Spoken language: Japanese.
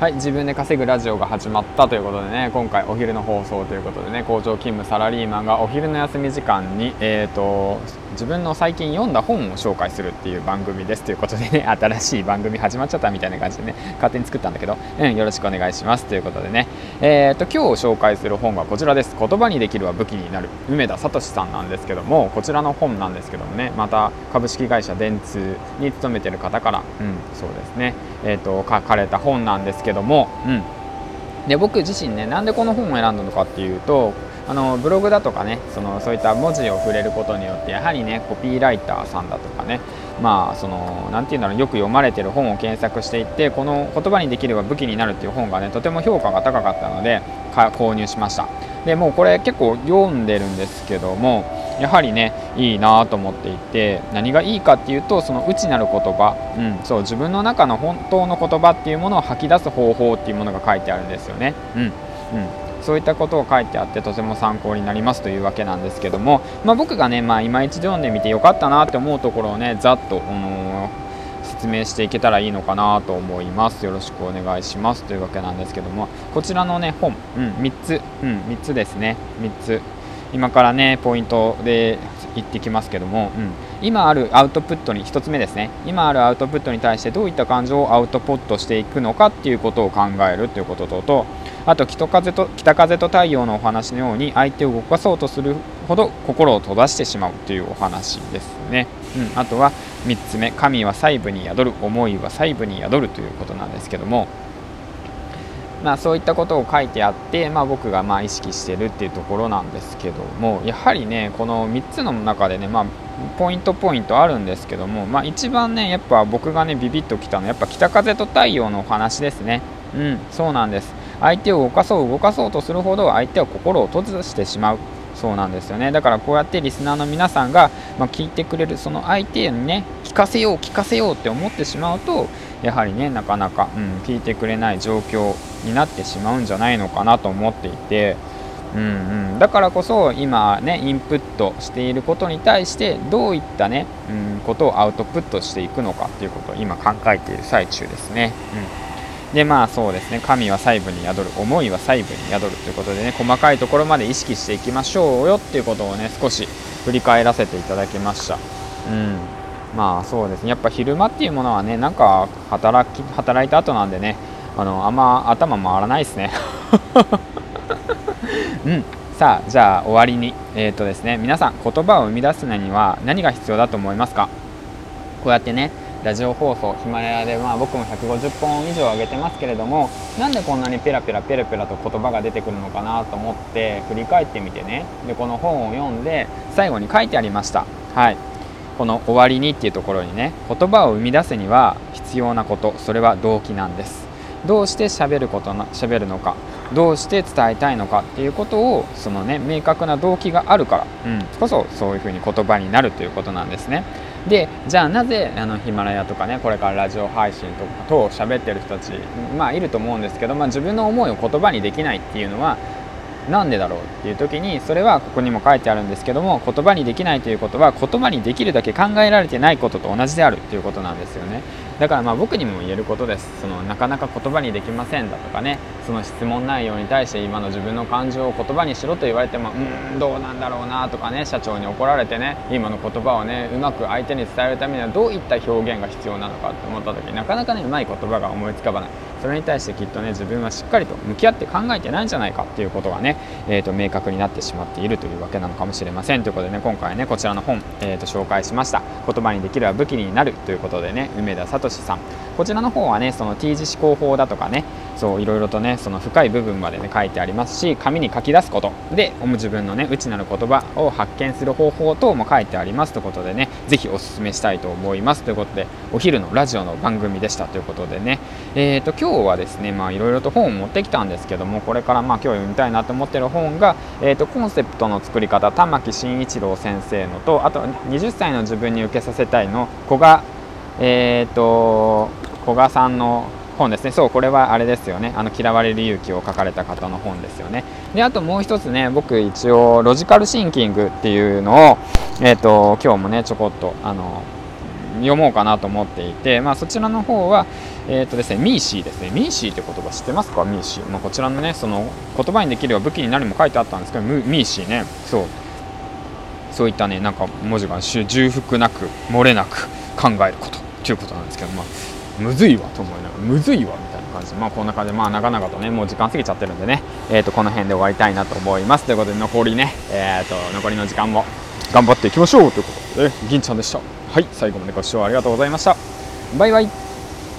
はい自分で稼ぐラジオが始まったということでね今回お昼の放送ということでね工場勤務サラリーマンがお昼の休み時間にえっ、ー、と自分の最近読んだ本を紹介するっていう番組ですということでね 新しい番組始まっちゃったみたいな感じでね勝手に作ったんだけど、うん、よろしくお願いしますということでねえっ、ー、と今日紹介する本はこちらです。言葉にできるは武器になる梅田聡さんなんですけどもこちらの本なんですけどもねまた株式会社電通に勤めてる方からうんそうですねえっ、ー、と書かれた本なんですけどもうん。で僕自身ねなんでこの本を選んだのかっていうとあのブログだとかねそのそういった文字を触れることによってやはりねコピーライターさんだとかねまあその何て言うんだろうよく読まれてる本を検索していってこの言葉にできれば武器になるっていう本がねとても評価が高かったので購入しました。でもうこれ結構読んでるんですけどもやはりねいいなと思っていて何がいいかっていうとその内なる言葉、うん、そう自分の中の本当の言葉っていうものを吐き出す方法っていうものが書いてあるんですよね。うん、うん。そういったことを書いてあってとても参考になりますというわけなんですけども、まあ、僕がね、まあ、今一度読んでみてよかったなって思うところをねざっと、あのー、説明していけたらいいのかなと思います。よろしくお願いしますというわけなんですけどもこちらのね本、うん、3つ、うん、3つですね。3つ。今からねポイントで言ってきますけども、うん、今あるアウトプットに1つ目ですね。今あるアウトプットに対してどういった感情をアウトプットしていくのかっていうことを考えるということととあと北風と北風と太陽のお話のように相手を動かそうとするほど心を閉ざしてしまうというお話ですね、うん、あとは3つ目神は細部に宿る思いは細部に宿るということなんですけどもまあ、そういったことを書いてあって、まあ、僕がまあ意識してるっていうところなんですけどもやはりねこの3つの中でね、まあ、ポイントポイントあるんですけども、まあ、一番ねやっぱ僕がねビビッときたのはやっぱ北風と太陽のお話ですね。うんそうなんです。相手を動かそう動かそうとするほど相手は心を閉ざしてしまう。そうなんですよね。だからこうやってリスナーの皆さんが、まあ、聞いてくれるその相手にね聞かせよう聞かせようって思ってしまうとやはりねなかなか、うん、聞いてくれない状況になってしまうんじゃないのかなと思っていて、うんうん、だからこそ今ねインプットしていることに対してどういったね、うん、ことをアウトプットしていくのかっていうことを今考えている最中ですね。うん。でまあそうですね。神は細部に宿る。思いは細部に宿るということでね細かいところまで意識していきましょうよっていうことをね少し振り返らせていただきました。うん。まあそうですね。やっぱ昼間っていうものはねなんか働き働いた後なんでねあのあんま頭回らないですね。うん。さあじゃあ終わりに。えっ、ー、とですね。皆さん言葉を生み出すのには何が必要だと思いますか？こうやってねラジオ放送ヒマラヤで、まあ、僕も150本以上上げてますけれどもなんでこんなにペラペラペラペラと言葉が出てくるのかなと思って振り返ってみてね。でこの本を読んで最後に書いてありました。はい。この「終わりに」っていうところにね言葉を生み出すには必要なことそれは動機なんです。どうして喋ることな喋るのかどうして伝えたいのかっていうことをそのね明確な動機があるから、うん、こそそういうふうに言葉になるということなんですね。でじゃあなぜあのヒマラヤとかねこれからラジオ配信とかと喋ってる人たちまあいると思うんですけど、まあ、自分の思いを言葉にできないっていうのはなんでだろうっていう時にそれはここにも書いてあるんですけども言葉にできないということは言葉にできるだけ考えられてないことと同じであるっていうことなんですよね。だからまあ僕にも言えることです。そのなかなか言葉にできませんだとかね。その質問内容に対して今の自分の感情を言葉にしろと言われてもうんどうなんだろうなとかね。社長に怒られてね。今の言葉をねうまく相手に伝えるためにはどういった表現が必要なのかって思った時なかなかねうまい言葉が思いつかばない。それに対してきっとね自分はしっかりと向き合って考えてないんじゃないかっていうことがね、えーと、明確になってしまっているというわけなのかもしれません。ということでね今回ねこちらの本、えーと紹介しました。言葉にできるは武器になるということでね梅田聡さん。こちらの方はねその T 字思考法だとかねそういろいろとねその深い部分までね書いてありますし紙に書き出すこと。で自分のね内なる言葉を発見する方法等も書いてありますということでね是非おすすめしたいと思います。ということでお昼のラジオの番組でした。ということでね。えーと今日はですねまあいろいろと本を持ってきたんですけどもこれからまあ今日読みたいなと思ってる本がえーとコンセプトの作り方玉木慎一郎先生のとあと20歳の自分に受けさせたいの古賀えーと古賀さんの本ですね。そうこれはあれですよね。あの嫌われる勇気を書かれた方の本ですよね。であともう一つね僕一応ロジカルシンキングっていうのをえっ、ー、と今日もねちょこっとあの読もうかなと思っていて、まあ、そちらの方は、えーとですね、ミーシーですね。ミーシーって言葉知ってますか？ミーシー、まあ、こちらのねその言葉にできれば武器になるも書いてあったんですけどミーシーね。そう。そういったねなんか文字が重複なく漏れなく考えること。ということなんですけどまあむずいわと思いながらむずいわみたいな感じでまあこんな感じでまあ長々とねもう時間過ぎちゃってるんでねえー、とこの辺で終わりたいなと思います。ということで残りねえー、と残りの時間も頑張っていきましょうということで銀ちゃんでした。はい最後までご視聴ありがとうございました。バイバイ。